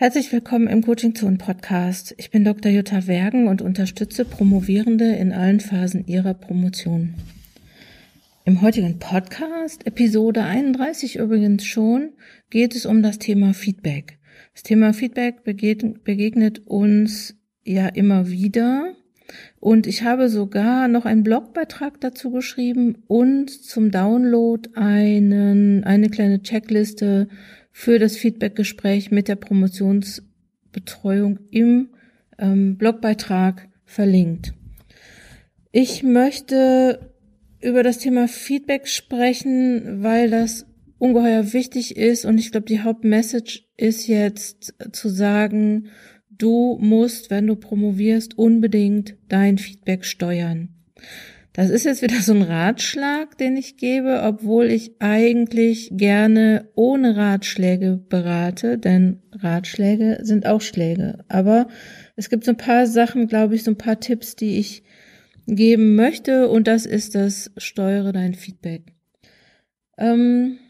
Herzlich willkommen im Coaching Zone Podcast. Ich bin Dr. Jutta Wergen und unterstütze Promovierende in allen Phasen ihrer Promotion. Im heutigen Podcast, Episode 31 übrigens schon, geht es um das Thema Feedback. Das Thema Feedback begegnet uns ja immer wieder. Und ich habe sogar noch einen Blogbeitrag dazu geschrieben und zum Download einen, eine kleine Checkliste für das Feedbackgespräch mit der Promotionsbetreuung im ähm, Blogbeitrag verlinkt. Ich möchte über das Thema Feedback sprechen, weil das ungeheuer wichtig ist und ich glaube, die Hauptmessage ist jetzt zu sagen, du musst, wenn du promovierst, unbedingt dein Feedback steuern. Das ist jetzt wieder so ein Ratschlag, den ich gebe, obwohl ich eigentlich gerne ohne Ratschläge berate, denn Ratschläge sind auch Schläge. Aber es gibt so ein paar Sachen, glaube ich, so ein paar Tipps, die ich geben möchte und das ist das Steuere dein Feedback. Ähm,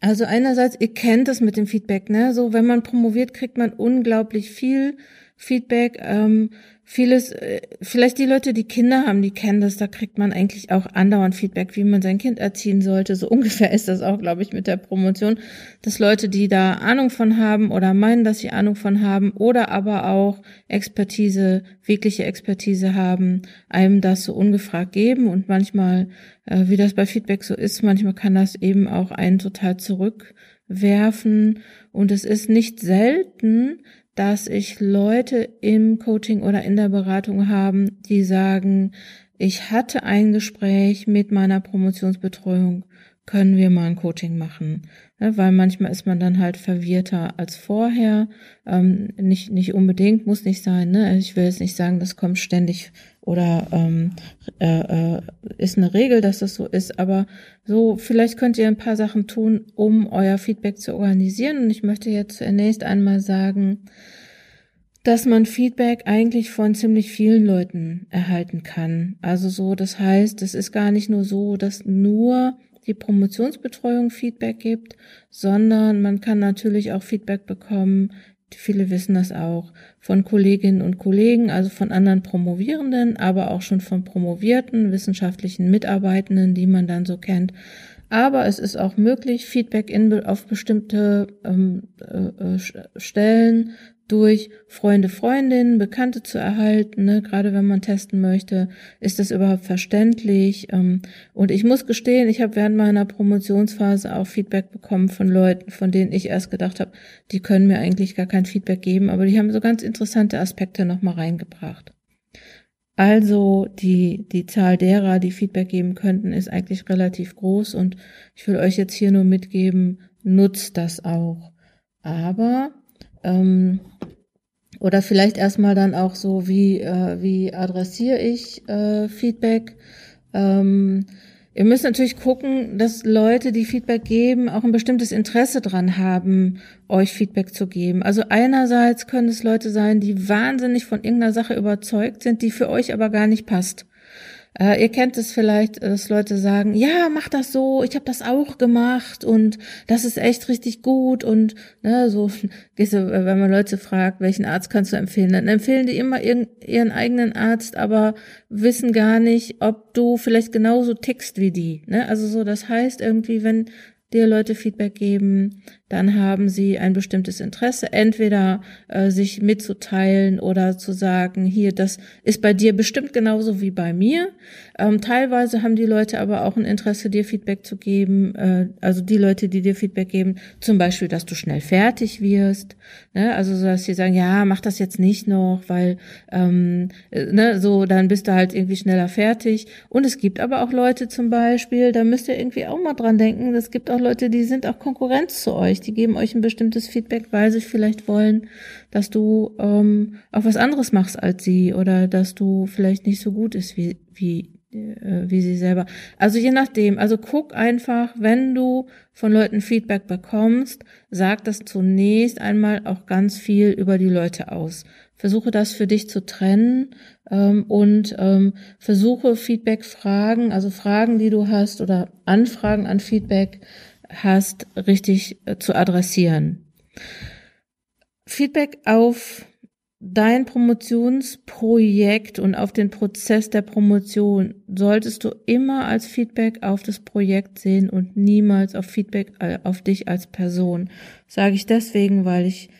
also einerseits, ihr kennt das mit dem Feedback, ne? So, wenn man promoviert, kriegt man unglaublich viel Feedback. Ähm, vieles, äh, vielleicht die Leute, die Kinder haben, die kennen das, da kriegt man eigentlich auch andauernd Feedback, wie man sein Kind erziehen sollte. So ungefähr ist das auch, glaube ich, mit der Promotion, dass Leute, die da Ahnung von haben oder meinen, dass sie Ahnung von haben oder aber auch Expertise, wirkliche Expertise haben, einem das so ungefragt geben und manchmal, äh, wie das bei Feedback so ist, manchmal kann das eben auch einen total zurückwerfen und es ist nicht selten, dass ich Leute im Coaching oder in der Beratung haben, die sagen, ich hatte ein Gespräch mit meiner Promotionsbetreuung, können wir mal ein Coaching machen? Ja, weil manchmal ist man dann halt verwirrter als vorher. Ähm, nicht, nicht unbedingt, muss nicht sein. Ne? Ich will jetzt nicht sagen, das kommt ständig oder ähm, äh, äh, ist eine Regel, dass das so ist, aber so, vielleicht könnt ihr ein paar Sachen tun, um euer Feedback zu organisieren. Und ich möchte jetzt zunächst einmal sagen, dass man Feedback eigentlich von ziemlich vielen Leuten erhalten kann. Also so, das heißt, es ist gar nicht nur so, dass nur die Promotionsbetreuung Feedback gibt, sondern man kann natürlich auch Feedback bekommen viele wissen das auch, von Kolleginnen und Kollegen, also von anderen Promovierenden, aber auch schon von promovierten wissenschaftlichen Mitarbeitenden, die man dann so kennt. Aber es ist auch möglich, Feedback in, auf bestimmte ähm, äh, äh Stellen durch Freunde, Freundinnen, Bekannte zu erhalten, ne? gerade wenn man testen möchte, ist das überhaupt verständlich? Ähm, und ich muss gestehen, ich habe während meiner Promotionsphase auch Feedback bekommen von Leuten, von denen ich erst gedacht habe, die können mir eigentlich gar kein Feedback geben, aber die haben so ganz interessante Aspekte nochmal reingebracht. Also die, die Zahl derer, die Feedback geben könnten, ist eigentlich relativ groß und ich will euch jetzt hier nur mitgeben, nutzt das auch. Aber ähm, oder vielleicht erstmal dann auch so, wie, äh, wie adressiere ich äh, Feedback? Ähm, ihr müsst natürlich gucken, dass Leute, die Feedback geben, auch ein bestimmtes Interesse dran haben, euch Feedback zu geben. Also einerseits können es Leute sein, die wahnsinnig von irgendeiner Sache überzeugt sind, die für euch aber gar nicht passt. Äh, ihr kennt es vielleicht, dass Leute sagen, ja, mach das so, ich habe das auch gemacht und das ist echt richtig gut und ne, so, wenn man Leute fragt, welchen Arzt kannst du empfehlen, dann empfehlen die immer ihren, ihren eigenen Arzt, aber wissen gar nicht, ob du vielleicht genauso tickst wie die. Ne? Also so, das heißt irgendwie, wenn dir Leute Feedback geben, dann haben sie ein bestimmtes Interesse, entweder äh, sich mitzuteilen oder zu sagen, hier, das ist bei dir bestimmt genauso wie bei mir. Ähm, teilweise haben die Leute aber auch ein Interesse, dir Feedback zu geben, äh, also die Leute, die dir Feedback geben, zum Beispiel, dass du schnell fertig wirst, ne? also so, dass sie sagen, ja, mach das jetzt nicht noch, weil ähm, äh, ne, so, dann bist du halt irgendwie schneller fertig. Und es gibt aber auch Leute zum Beispiel, da müsst ihr irgendwie auch mal dran denken, es gibt auch Leute, die sind auch Konkurrenz zu euch euch, die geben euch ein bestimmtes Feedback, weil sie vielleicht wollen, dass du ähm, auch was anderes machst als sie oder dass du vielleicht nicht so gut ist wie, wie, äh, wie sie selber. Also je nachdem, also guck einfach, wenn du von Leuten Feedback bekommst, sag das zunächst einmal auch ganz viel über die Leute aus. Versuche das für dich zu trennen ähm, und ähm, versuche Feedback-Fragen, also Fragen, die du hast oder Anfragen an Feedback hast, richtig äh, zu adressieren. Feedback auf dein Promotionsprojekt und auf den Prozess der Promotion solltest du immer als Feedback auf das Projekt sehen und niemals auf Feedback äh, auf dich als Person. Sage ich deswegen, weil ich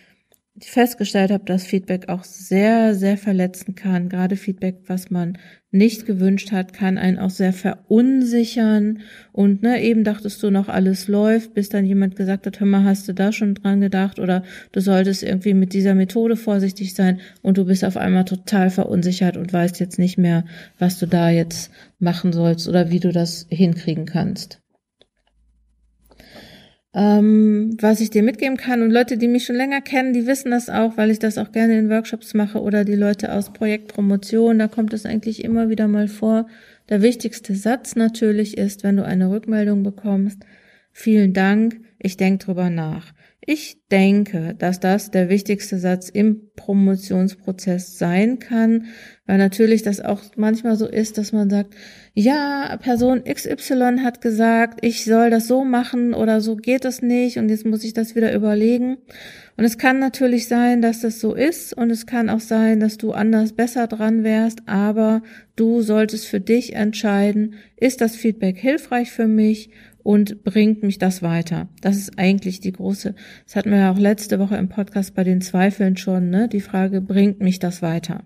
festgestellt habe, dass Feedback auch sehr, sehr verletzen kann. Gerade Feedback, was man nicht gewünscht hat, kann einen auch sehr verunsichern. Und ne, eben dachtest du noch, alles läuft, bis dann jemand gesagt hat, hör mal, hast du da schon dran gedacht? Oder du solltest irgendwie mit dieser Methode vorsichtig sein und du bist auf einmal total verunsichert und weißt jetzt nicht mehr, was du da jetzt machen sollst oder wie du das hinkriegen kannst. Ähm, was ich dir mitgeben kann und Leute, die mich schon länger kennen, die wissen das auch, weil ich das auch gerne in Workshops mache oder die Leute aus Projektpromotion, da kommt es eigentlich immer wieder mal vor. Der wichtigste Satz natürlich ist, wenn du eine Rückmeldung bekommst, vielen Dank, ich denke drüber nach. Ich denke, dass das der wichtigste Satz im Promotionsprozess sein kann, weil natürlich das auch manchmal so ist, dass man sagt, ja, Person XY hat gesagt, ich soll das so machen oder so geht es nicht und jetzt muss ich das wieder überlegen. Und es kann natürlich sein, dass das so ist und es kann auch sein, dass du anders besser dran wärst, aber du solltest für dich entscheiden, ist das Feedback hilfreich für mich und bringt mich das weiter? Das ist eigentlich die große, das hatten wir ja auch letzte Woche im Podcast bei den Zweifeln schon, ne? Die Frage, bringt mich das weiter?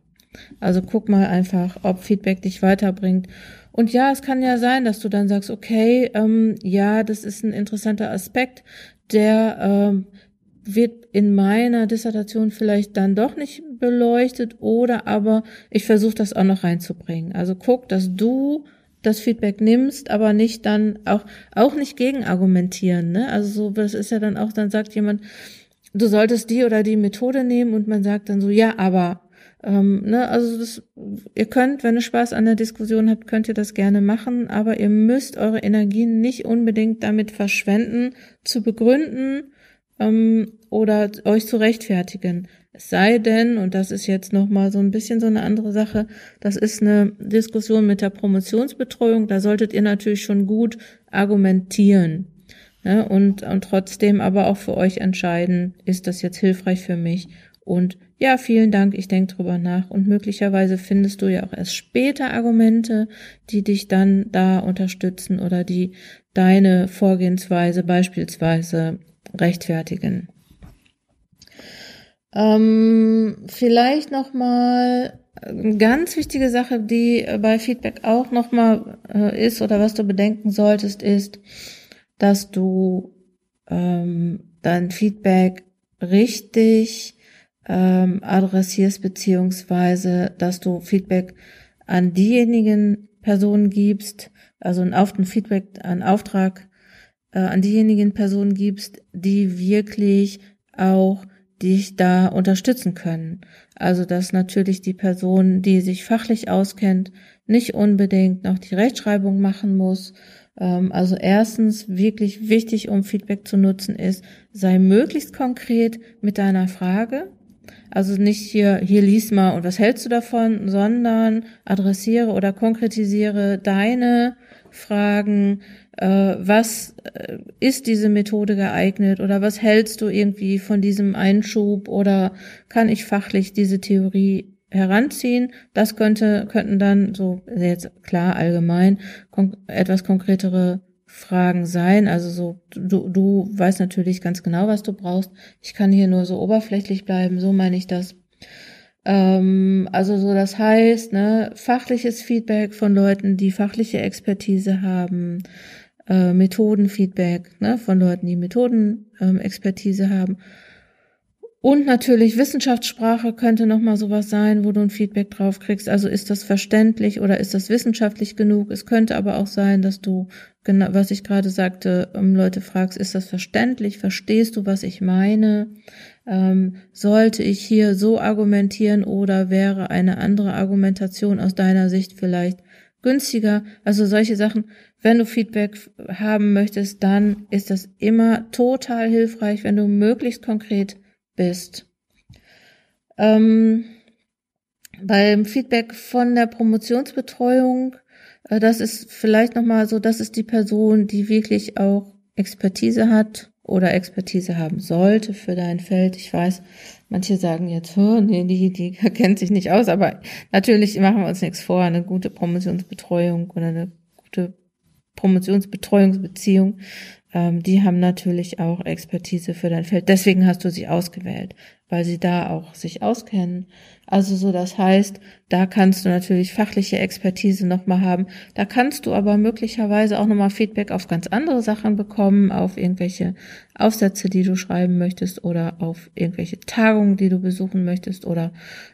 Also guck mal einfach, ob Feedback dich weiterbringt. Und ja, es kann ja sein, dass du dann sagst, okay, ähm, ja, das ist ein interessanter Aspekt, der ähm, wird in meiner Dissertation vielleicht dann doch nicht beleuchtet oder aber ich versuche das auch noch reinzubringen. Also guck, dass du das Feedback nimmst, aber nicht dann auch, auch nicht gegen argumentieren, ne? Also so, das ist ja dann auch, dann sagt jemand, du solltest die oder die Methode nehmen und man sagt dann so, ja, aber, ähm, ne, also das, ihr könnt, wenn ihr Spaß an der Diskussion habt, könnt ihr das gerne machen, aber ihr müsst eure Energien nicht unbedingt damit verschwenden, zu begründen ähm, oder euch zu rechtfertigen. Es sei denn, und das ist jetzt nochmal so ein bisschen so eine andere Sache, das ist eine Diskussion mit der Promotionsbetreuung, da solltet ihr natürlich schon gut argumentieren. Ne? Und, und trotzdem aber auch für euch entscheiden, ist das jetzt hilfreich für mich? Und ja, vielen Dank, ich denke drüber nach. Und möglicherweise findest du ja auch erst später Argumente, die dich dann da unterstützen oder die deine Vorgehensweise beispielsweise rechtfertigen. Ähm, vielleicht noch mal eine ganz wichtige Sache, die bei Feedback auch noch mal äh, ist oder was du bedenken solltest, ist, dass du ähm, dein Feedback richtig ähm, adressierst beziehungsweise, dass du Feedback an diejenigen Personen gibst, also ein, Auf ein Feedback, einen Auftrag äh, an diejenigen Personen gibst, die wirklich auch dich da unterstützen können. Also dass natürlich die Person, die sich fachlich auskennt, nicht unbedingt noch die Rechtschreibung machen muss. Ähm, also erstens wirklich wichtig, um Feedback zu nutzen, ist, sei möglichst konkret mit deiner Frage. Also nicht hier, hier lies mal und was hältst du davon, sondern adressiere oder konkretisiere deine Fragen, äh, was äh, ist diese Methode geeignet oder was hältst du irgendwie von diesem Einschub oder kann ich fachlich diese Theorie heranziehen? Das könnte, könnten dann so jetzt klar allgemein kon etwas konkretere Fragen sein. Also so, du, du weißt natürlich ganz genau, was du brauchst. Ich kann hier nur so oberflächlich bleiben, so meine ich das. Ähm, also so, das heißt, ne, fachliches Feedback von Leuten, die fachliche Expertise haben, äh, Methodenfeedback ne, von Leuten, die Methodenexpertise ähm, haben. Und natürlich Wissenschaftssprache könnte nochmal sowas sein, wo du ein Feedback drauf kriegst. Also ist das verständlich oder ist das wissenschaftlich genug? Es könnte aber auch sein, dass du, genau, was ich gerade sagte, ähm, Leute fragst, ist das verständlich? Verstehst du, was ich meine? Ähm, sollte ich hier so argumentieren oder wäre eine andere Argumentation aus deiner Sicht vielleicht günstiger? Also solche Sachen wenn du Feedback haben möchtest, dann ist das immer total hilfreich, wenn du möglichst konkret bist. Ähm, beim Feedback von der Promotionsbetreuung, äh, das ist vielleicht nochmal so, das ist die Person, die wirklich auch Expertise hat oder Expertise haben sollte für dein Feld. Ich weiß, manche sagen jetzt, nee, die, die kennt sich nicht aus, aber natürlich machen wir uns nichts vor. Eine gute Promotionsbetreuung oder eine gute Promotionsbetreuungsbeziehung ähm, die haben natürlich auch Expertise für dein Feld. Deswegen hast du sie ausgewählt, weil sie da auch sich auskennen. Also so, das heißt, da kannst du natürlich fachliche Expertise nochmal haben. Da kannst du aber möglicherweise auch nochmal Feedback auf ganz andere Sachen bekommen, auf irgendwelche Aufsätze, die du schreiben möchtest oder auf irgendwelche Tagungen, die du besuchen möchtest oder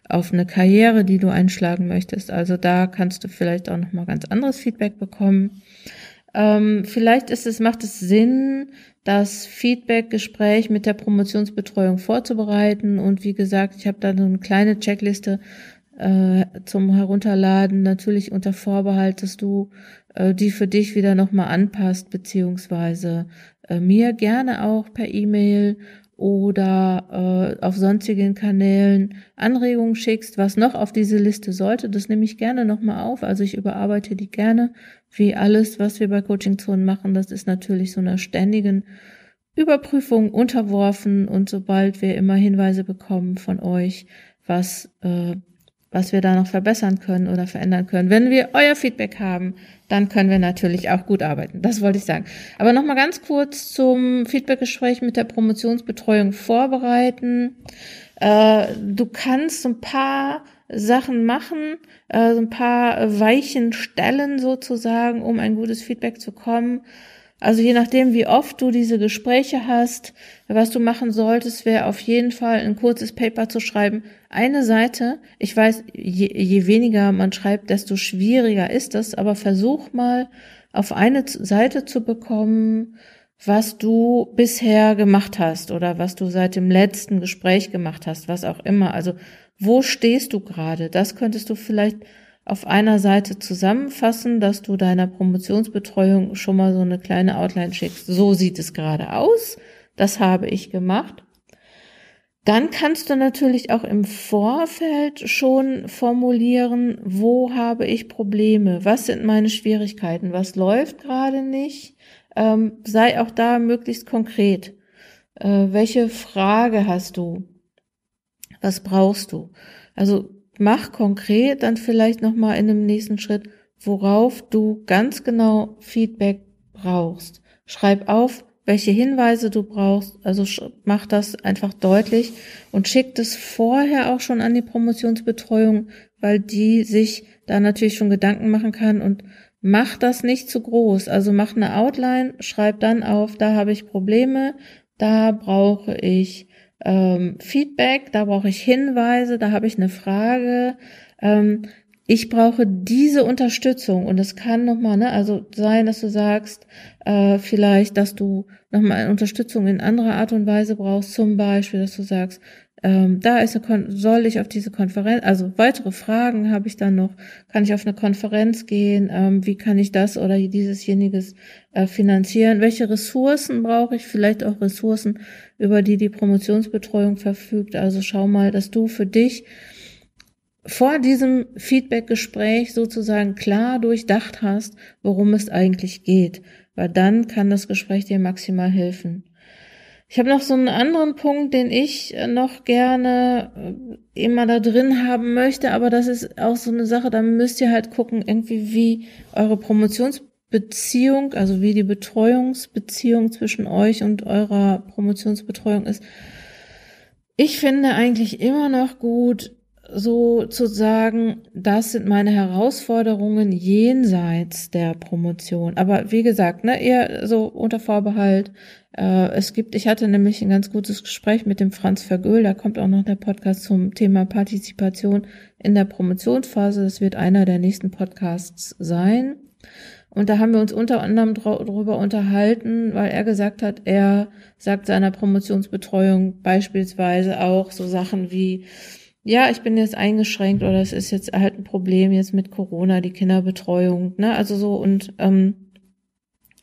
auf eine Karriere, die du einschlagen möchtest. Also da kannst du vielleicht auch nochmal ganz anderes Feedback bekommen. Ähm, vielleicht ist es, macht es Sinn, das Feedback-Gespräch mit der Promotionsbetreuung vorzubereiten. Und wie gesagt, ich habe da so eine kleine Checkliste äh, zum Herunterladen, natürlich unter Vorbehalt, dass du äh, die für dich wieder nochmal anpasst, beziehungsweise äh, mir gerne auch per E-Mail oder äh, auf sonstigen Kanälen Anregungen schickst, was noch auf diese Liste sollte, das nehme ich gerne nochmal auf. Also ich überarbeite die gerne, wie alles, was wir bei Coaching Zonen machen. Das ist natürlich so einer ständigen Überprüfung unterworfen und sobald wir immer Hinweise bekommen von euch, was äh, was wir da noch verbessern können oder verändern können. Wenn wir euer Feedback haben, dann können wir natürlich auch gut arbeiten. Das wollte ich sagen. Aber nochmal ganz kurz zum Feedbackgespräch mit der Promotionsbetreuung vorbereiten. Äh, du kannst ein paar Sachen machen, äh, ein paar Weichen stellen sozusagen, um ein gutes Feedback zu kommen. Also je nachdem, wie oft du diese Gespräche hast, was du machen solltest, wäre auf jeden Fall ein kurzes Paper zu schreiben. Eine Seite, ich weiß, je, je weniger man schreibt, desto schwieriger ist das, aber versuch mal auf eine Seite zu bekommen, was du bisher gemacht hast oder was du seit dem letzten Gespräch gemacht hast, was auch immer. Also wo stehst du gerade? Das könntest du vielleicht auf einer Seite zusammenfassen, dass du deiner Promotionsbetreuung schon mal so eine kleine Outline schickst. So sieht es gerade aus. Das habe ich gemacht. Dann kannst du natürlich auch im Vorfeld schon formulieren, wo habe ich Probleme, was sind meine Schwierigkeiten, was läuft gerade nicht. Ähm, sei auch da möglichst konkret. Äh, welche Frage hast du? Was brauchst du? Also mach konkret dann vielleicht nochmal in dem nächsten Schritt, worauf du ganz genau Feedback brauchst. Schreib auf, welche Hinweise du brauchst. Also mach das einfach deutlich und schick das vorher auch schon an die Promotionsbetreuung, weil die sich da natürlich schon Gedanken machen kann und mach das nicht zu groß. Also mach eine Outline, schreib dann auf, da habe ich Probleme, da brauche ich ähm, Feedback, da brauche ich Hinweise, da habe ich eine Frage. Ähm, ich brauche diese Unterstützung und es kann nochmal, ne, also sein, dass du sagst, äh, vielleicht, dass du nochmal Unterstützung in anderer Art und Weise brauchst, zum Beispiel, dass du sagst, ähm, da ist eine Kon soll ich auf diese Konferenz, also weitere Fragen habe ich dann noch, kann ich auf eine Konferenz gehen, ähm, wie kann ich das oder dieses jeniges äh, finanzieren, welche Ressourcen brauche ich, vielleicht auch Ressourcen, über die die Promotionsbetreuung verfügt, also schau mal, dass du für dich vor diesem Feedback-Gespräch sozusagen klar durchdacht hast, worum es eigentlich geht, weil dann kann das Gespräch dir maximal helfen. Ich habe noch so einen anderen Punkt, den ich äh, noch gerne äh, immer da drin haben möchte, aber das ist auch so eine Sache, da müsst ihr halt gucken, irgendwie wie eure Promotionsbeziehung, also wie die Betreuungsbeziehung zwischen euch und eurer Promotionsbetreuung ist. Ich finde eigentlich immer noch gut, so zu sagen, das sind meine Herausforderungen jenseits der Promotion. Aber wie gesagt, ne, eher so unter Vorbehalt. Äh, es gibt, ich hatte nämlich ein ganz gutes Gespräch mit dem Franz Vergöhl, da kommt auch noch der Podcast zum Thema Partizipation in der Promotionsphase. Das wird einer der nächsten Podcasts sein. Und da haben wir uns unter anderem darüber unterhalten, weil er gesagt hat, er sagt seiner Promotionsbetreuung beispielsweise auch so Sachen wie, ja, ich bin jetzt eingeschränkt oder es ist jetzt halt ein Problem jetzt mit Corona, die Kinderbetreuung, ne? Also so und ähm,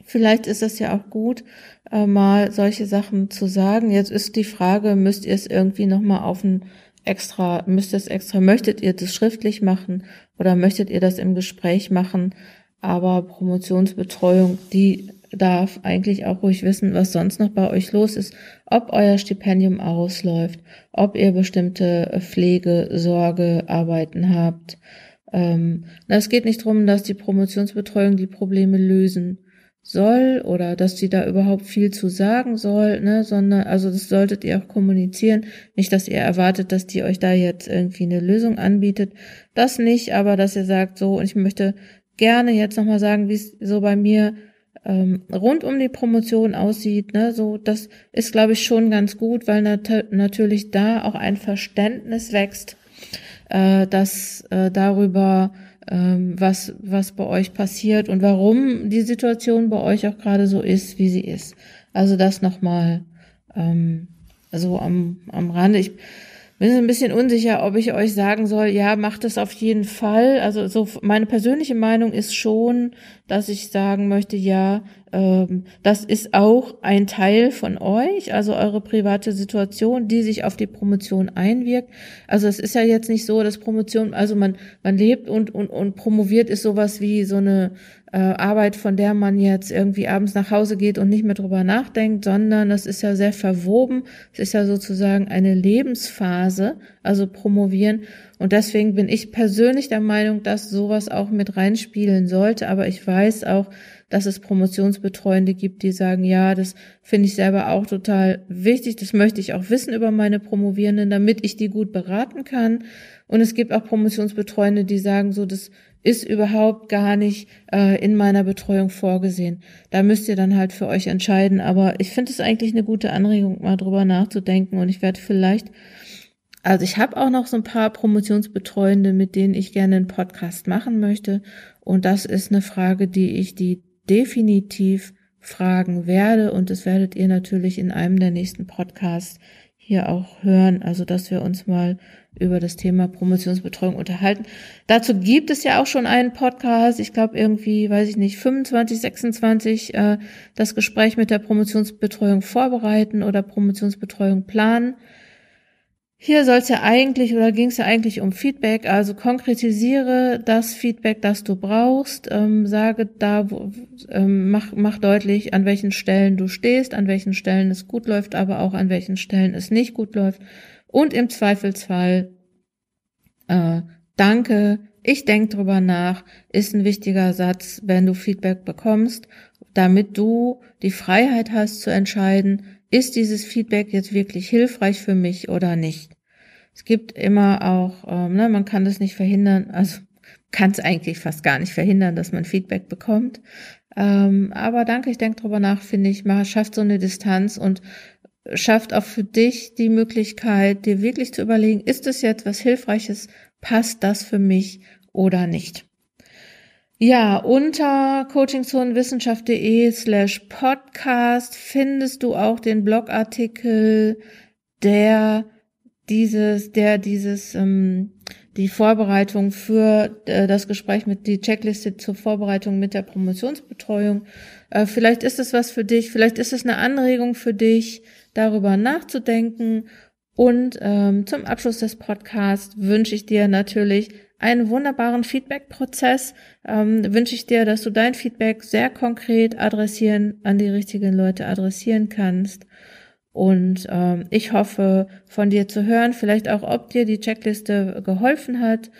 vielleicht ist es ja auch gut, äh, mal solche Sachen zu sagen. Jetzt ist die Frage, müsst ihr es irgendwie nochmal auf ein extra, müsst ihr es extra, möchtet ihr das schriftlich machen oder möchtet ihr das im Gespräch machen? Aber Promotionsbetreuung, die darf eigentlich auch ruhig wissen, was sonst noch bei euch los ist, ob euer Stipendium ausläuft, ob ihr bestimmte Pflege, Sorge, Arbeiten habt. Ähm, es geht nicht darum, dass die Promotionsbetreuung die Probleme lösen soll oder dass sie da überhaupt viel zu sagen soll, ne, sondern also das solltet ihr auch kommunizieren, nicht, dass ihr erwartet, dass die euch da jetzt irgendwie eine Lösung anbietet, das nicht, aber dass ihr sagt so und ich möchte gerne jetzt nochmal sagen, wie es so bei mir ähm, rund um die Promotion aussieht, ne, so das ist glaube ich schon ganz gut, weil nat natürlich da auch ein Verständnis wächst, äh, dass äh, darüber was, was bei euch passiert und warum die Situation bei euch auch gerade so ist, wie sie ist. Also das nochmal ähm, so am, am Rande. Ich bin ein bisschen unsicher, ob ich euch sagen soll, ja, macht es auf jeden Fall. Also so meine persönliche Meinung ist schon, dass ich sagen möchte, ja, ähm, das ist auch ein Teil von euch, also eure private Situation, die sich auf die Promotion einwirkt. Also es ist ja jetzt nicht so, dass Promotion, also man, man lebt und, und, und promoviert ist sowas wie so eine äh, Arbeit, von der man jetzt irgendwie abends nach Hause geht und nicht mehr drüber nachdenkt, sondern das ist ja sehr verwoben. Es ist ja sozusagen eine Lebensphase, also promovieren. Und deswegen bin ich persönlich der Meinung, dass sowas auch mit reinspielen sollte. Aber ich weiß auch, dass es Promotionsbetreuende gibt, die sagen, ja, das finde ich selber auch total wichtig, das möchte ich auch wissen über meine Promovierenden, damit ich die gut beraten kann. Und es gibt auch Promotionsbetreuende, die sagen, so, das ist überhaupt gar nicht äh, in meiner Betreuung vorgesehen. Da müsst ihr dann halt für euch entscheiden. Aber ich finde es eigentlich eine gute Anregung, mal drüber nachzudenken. Und ich werde vielleicht, also ich habe auch noch so ein paar Promotionsbetreuende, mit denen ich gerne einen Podcast machen möchte. Und das ist eine Frage, die ich die definitiv fragen werde und das werdet ihr natürlich in einem der nächsten Podcasts hier auch hören, also dass wir uns mal über das Thema Promotionsbetreuung unterhalten. Dazu gibt es ja auch schon einen Podcast, ich glaube irgendwie, weiß ich nicht, 25, 26, äh, das Gespräch mit der Promotionsbetreuung vorbereiten oder Promotionsbetreuung planen. Hier soll es ja eigentlich oder ging es ja eigentlich um Feedback, also konkretisiere das Feedback, das du brauchst, ähm, sage da, wo, ähm, mach, mach deutlich, an welchen Stellen du stehst, an welchen Stellen es gut läuft, aber auch an welchen Stellen es nicht gut läuft. Und im Zweifelsfall, äh, danke, ich denke drüber nach, ist ein wichtiger Satz, wenn du Feedback bekommst, damit du die Freiheit hast zu entscheiden, ist dieses Feedback jetzt wirklich hilfreich für mich oder nicht. Es gibt immer auch, ähm, ne, man kann das nicht verhindern, also kann es eigentlich fast gar nicht verhindern, dass man Feedback bekommt. Ähm, aber danke, ich denke drüber nach, finde ich, man schafft so eine Distanz und schafft auch für dich die Möglichkeit, dir wirklich zu überlegen, ist es jetzt was Hilfreiches, passt das für mich oder nicht. Ja, unter coachingzonenwissenschaft.de slash podcast findest du auch den Blogartikel, der dieses, der dieses, ähm, die Vorbereitung für äh, das Gespräch mit die Checkliste zur Vorbereitung mit der Promotionsbetreuung. Äh, vielleicht ist es was für dich, vielleicht ist es eine Anregung für dich, darüber nachzudenken. Und ähm, zum Abschluss des Podcasts wünsche ich dir natürlich einen wunderbaren Feedback-Prozess. Ähm, wünsche ich dir, dass du dein Feedback sehr konkret adressieren, an die richtigen Leute adressieren kannst. Und ähm, ich hoffe, von dir zu hören, vielleicht auch, ob dir die Checkliste geholfen hat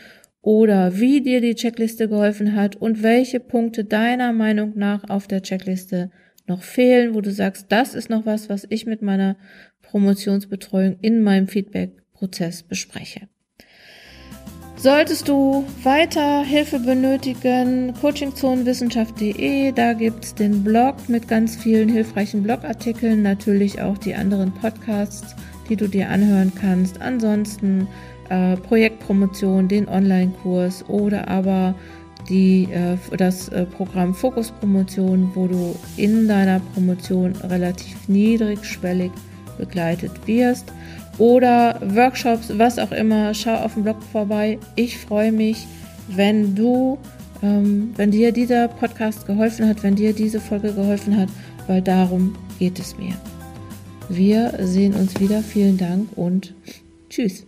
oder wie dir die Checkliste geholfen hat und welche Punkte deiner Meinung nach auf der Checkliste noch fehlen, wo du sagst, das ist noch was, was ich mit meiner Promotionsbetreuung in meinem Feedback-Prozess bespreche. Solltest du weiter Hilfe benötigen, coachingzonenwissenschaft.de, da gibt's den Blog mit ganz vielen hilfreichen Blogartikeln, natürlich auch die anderen Podcasts, die du dir anhören kannst. Ansonsten äh, Projektpromotion, den Online-Kurs oder aber die, äh, das äh, Programm Fokus Promotion, wo du in deiner Promotion relativ niedrigschwellig begleitet wirst oder Workshops, was auch immer, schau auf dem Blog vorbei. Ich freue mich, wenn du, ähm, wenn dir dieser Podcast geholfen hat, wenn dir diese Folge geholfen hat, weil darum geht es mir. Wir sehen uns wieder. Vielen Dank und tschüss.